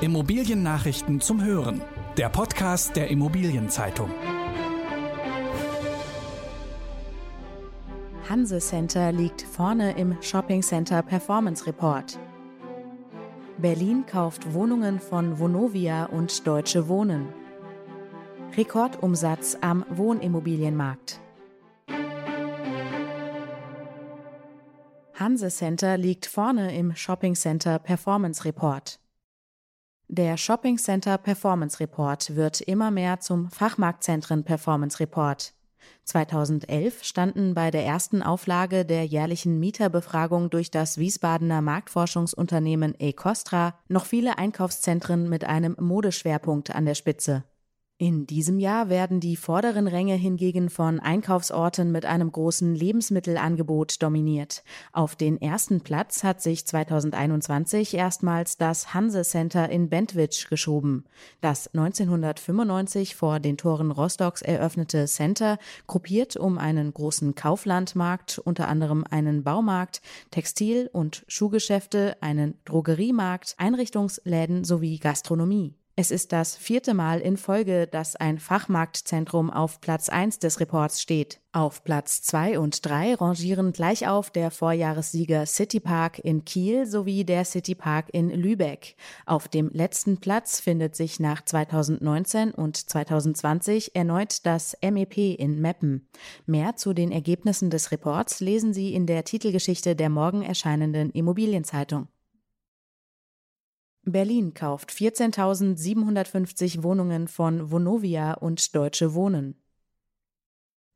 Immobiliennachrichten zum Hören. Der Podcast der Immobilienzeitung. Hanse Center liegt vorne im Shopping Center Performance Report. Berlin kauft Wohnungen von Vonovia und Deutsche Wohnen. Rekordumsatz am Wohnimmobilienmarkt. Hanse Center liegt vorne im Shopping Center Performance Report. Der Shopping Center Performance Report wird immer mehr zum Fachmarktzentren Performance Report. 2011 standen bei der ersten Auflage der jährlichen Mieterbefragung durch das Wiesbadener Marktforschungsunternehmen Ecostra noch viele Einkaufszentren mit einem Modeschwerpunkt an der Spitze. In diesem Jahr werden die vorderen Ränge hingegen von Einkaufsorten mit einem großen Lebensmittelangebot dominiert. Auf den ersten Platz hat sich 2021 erstmals das Hanse Center in Bentwitsch geschoben. Das 1995 vor den Toren Rostocks eröffnete Center gruppiert um einen großen Kauflandmarkt, unter anderem einen Baumarkt, Textil- und Schuhgeschäfte, einen Drogeriemarkt, Einrichtungsläden sowie Gastronomie. Es ist das vierte Mal in Folge, dass ein Fachmarktzentrum auf Platz 1 des Reports steht. Auf Platz 2 und 3 rangieren gleich auf der Vorjahressieger City Park in Kiel sowie der City Park in Lübeck. Auf dem letzten Platz findet sich nach 2019 und 2020 erneut das MEP in Meppen. Mehr zu den Ergebnissen des Reports lesen Sie in der Titelgeschichte der morgen erscheinenden Immobilienzeitung. Berlin kauft 14.750 Wohnungen von Vonovia und Deutsche Wohnen.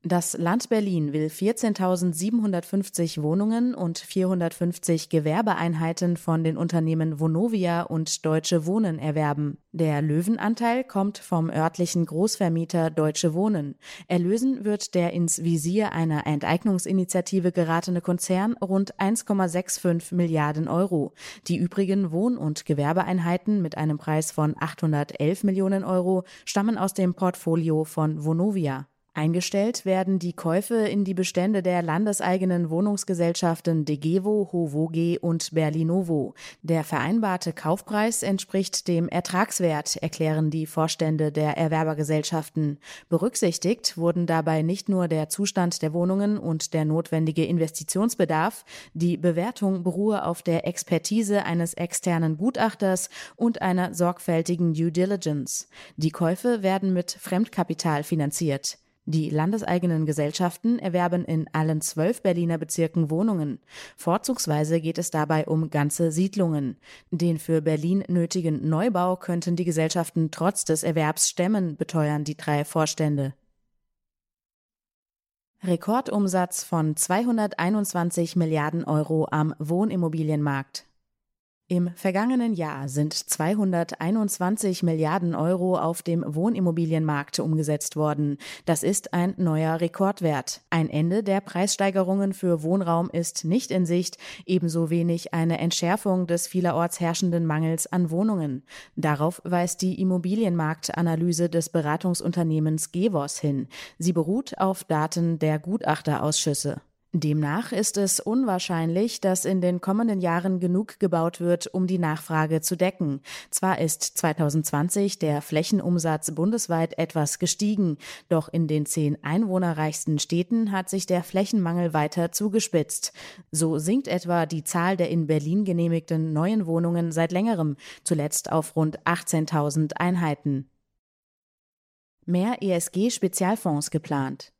Das Land Berlin will 14.750 Wohnungen und 450 Gewerbeeinheiten von den Unternehmen Vonovia und Deutsche Wohnen erwerben. Der Löwenanteil kommt vom örtlichen Großvermieter Deutsche Wohnen. Erlösen wird der ins Visier einer Enteignungsinitiative geratene Konzern rund 1,65 Milliarden Euro. Die übrigen Wohn- und Gewerbeeinheiten mit einem Preis von 811 Millionen Euro stammen aus dem Portfolio von Vonovia. Eingestellt werden die Käufe in die Bestände der landeseigenen Wohnungsgesellschaften Degevo, Hovoge und Berlinovo. Der vereinbarte Kaufpreis entspricht dem Ertragswert, erklären die Vorstände der Erwerbergesellschaften. Berücksichtigt wurden dabei nicht nur der Zustand der Wohnungen und der notwendige Investitionsbedarf, die Bewertung beruhe auf der Expertise eines externen Gutachters und einer sorgfältigen Due Diligence. Die Käufe werden mit Fremdkapital finanziert. Die landeseigenen Gesellschaften erwerben in allen zwölf Berliner Bezirken Wohnungen. Vorzugsweise geht es dabei um ganze Siedlungen. Den für Berlin nötigen Neubau könnten die Gesellschaften trotz des Erwerbs stemmen, beteuern die drei Vorstände. Rekordumsatz von 221 Milliarden Euro am Wohnimmobilienmarkt. Im vergangenen Jahr sind 221 Milliarden Euro auf dem Wohnimmobilienmarkt umgesetzt worden. Das ist ein neuer Rekordwert. Ein Ende der Preissteigerungen für Wohnraum ist nicht in Sicht, ebenso wenig eine Entschärfung des vielerorts herrschenden Mangels an Wohnungen. Darauf weist die Immobilienmarktanalyse des Beratungsunternehmens Gevos hin. Sie beruht auf Daten der Gutachterausschüsse. Demnach ist es unwahrscheinlich, dass in den kommenden Jahren genug gebaut wird, um die Nachfrage zu decken. Zwar ist 2020 der Flächenumsatz bundesweit etwas gestiegen, doch in den zehn einwohnerreichsten Städten hat sich der Flächenmangel weiter zugespitzt. So sinkt etwa die Zahl der in Berlin genehmigten neuen Wohnungen seit längerem, zuletzt auf rund 18.000 Einheiten. Mehr ESG-Spezialfonds geplant.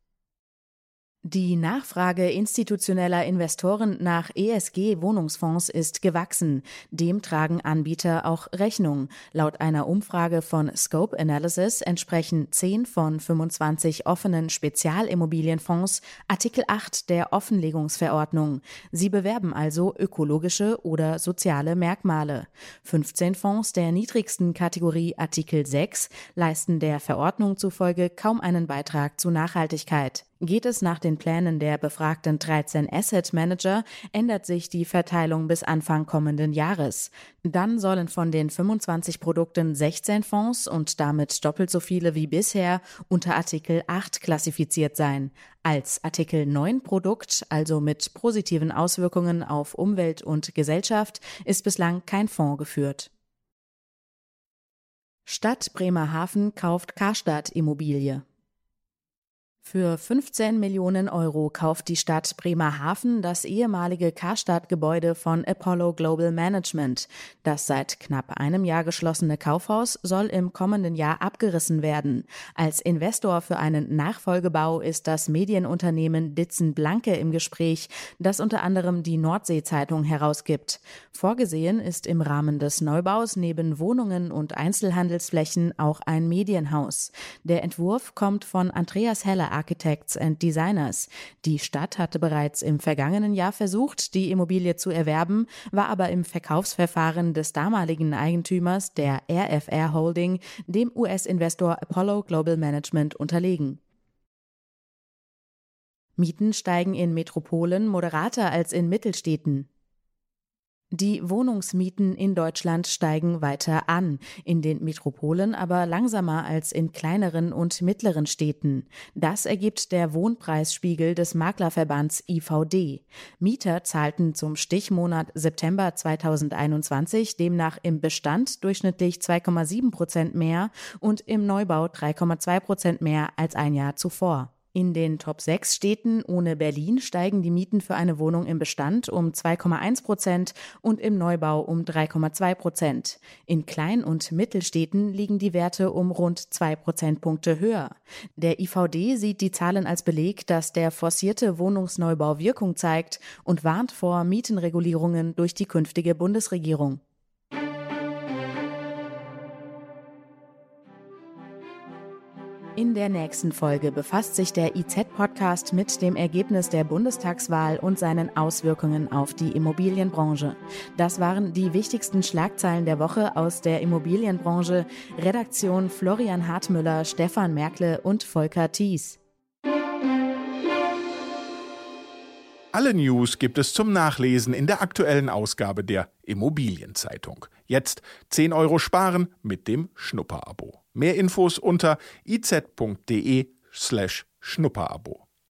Die Nachfrage institutioneller Investoren nach ESG-Wohnungsfonds ist gewachsen. Dem tragen Anbieter auch Rechnung. Laut einer Umfrage von Scope Analysis entsprechen 10 von 25 offenen Spezialimmobilienfonds Artikel 8 der Offenlegungsverordnung. Sie bewerben also ökologische oder soziale Merkmale. 15 Fonds der niedrigsten Kategorie Artikel 6 leisten der Verordnung zufolge kaum einen Beitrag zu Nachhaltigkeit. Geht es nach den Plänen der befragten 13 Asset Manager, ändert sich die Verteilung bis Anfang kommenden Jahres. Dann sollen von den 25 Produkten 16 Fonds und damit doppelt so viele wie bisher unter Artikel 8 klassifiziert sein. Als Artikel 9 Produkt, also mit positiven Auswirkungen auf Umwelt und Gesellschaft, ist bislang kein Fonds geführt. Stadt Bremerhaven kauft Karstadt Immobilie. Für 15 Millionen Euro kauft die Stadt Bremerhaven das ehemalige Karstadt-Gebäude von Apollo Global Management. Das seit knapp einem Jahr geschlossene Kaufhaus soll im kommenden Jahr abgerissen werden. Als Investor für einen Nachfolgebau ist das Medienunternehmen Ditzen Blanke im Gespräch, das unter anderem die Nordsee-Zeitung herausgibt. Vorgesehen ist im Rahmen des Neubaus neben Wohnungen und Einzelhandelsflächen auch ein Medienhaus. Der Entwurf kommt von Andreas Heller Architects and Designers. Die Stadt hatte bereits im vergangenen Jahr versucht, die Immobilie zu erwerben, war aber im Verkaufsverfahren des damaligen Eigentümers, der RFR Holding, dem US-Investor Apollo Global Management unterlegen. Mieten steigen in Metropolen moderater als in Mittelstädten. Die Wohnungsmieten in Deutschland steigen weiter an, in den Metropolen aber langsamer als in kleineren und mittleren Städten. Das ergibt der Wohnpreisspiegel des Maklerverbands IVD. Mieter zahlten zum Stichmonat September 2021 demnach im Bestand durchschnittlich 2,7 Prozent mehr und im Neubau 3,2 Prozent mehr als ein Jahr zuvor. In den Top 6 Städten ohne Berlin steigen die Mieten für eine Wohnung im Bestand um 2,1 Prozent und im Neubau um 3,2 Prozent. In Klein- und Mittelstädten liegen die Werte um rund zwei Prozentpunkte höher. Der IVD sieht die Zahlen als Beleg, dass der forcierte Wohnungsneubau Wirkung zeigt und warnt vor Mietenregulierungen durch die künftige Bundesregierung. In der nächsten Folge befasst sich der IZ-Podcast mit dem Ergebnis der Bundestagswahl und seinen Auswirkungen auf die Immobilienbranche. Das waren die wichtigsten Schlagzeilen der Woche aus der Immobilienbranche. Redaktion Florian Hartmüller, Stefan Merkle und Volker Thies. Alle News gibt es zum Nachlesen in der aktuellen Ausgabe der Immobilienzeitung. Jetzt 10 Euro sparen mit dem Schnupperabo. Mehr Infos unter iz.de slash Schnupperabo.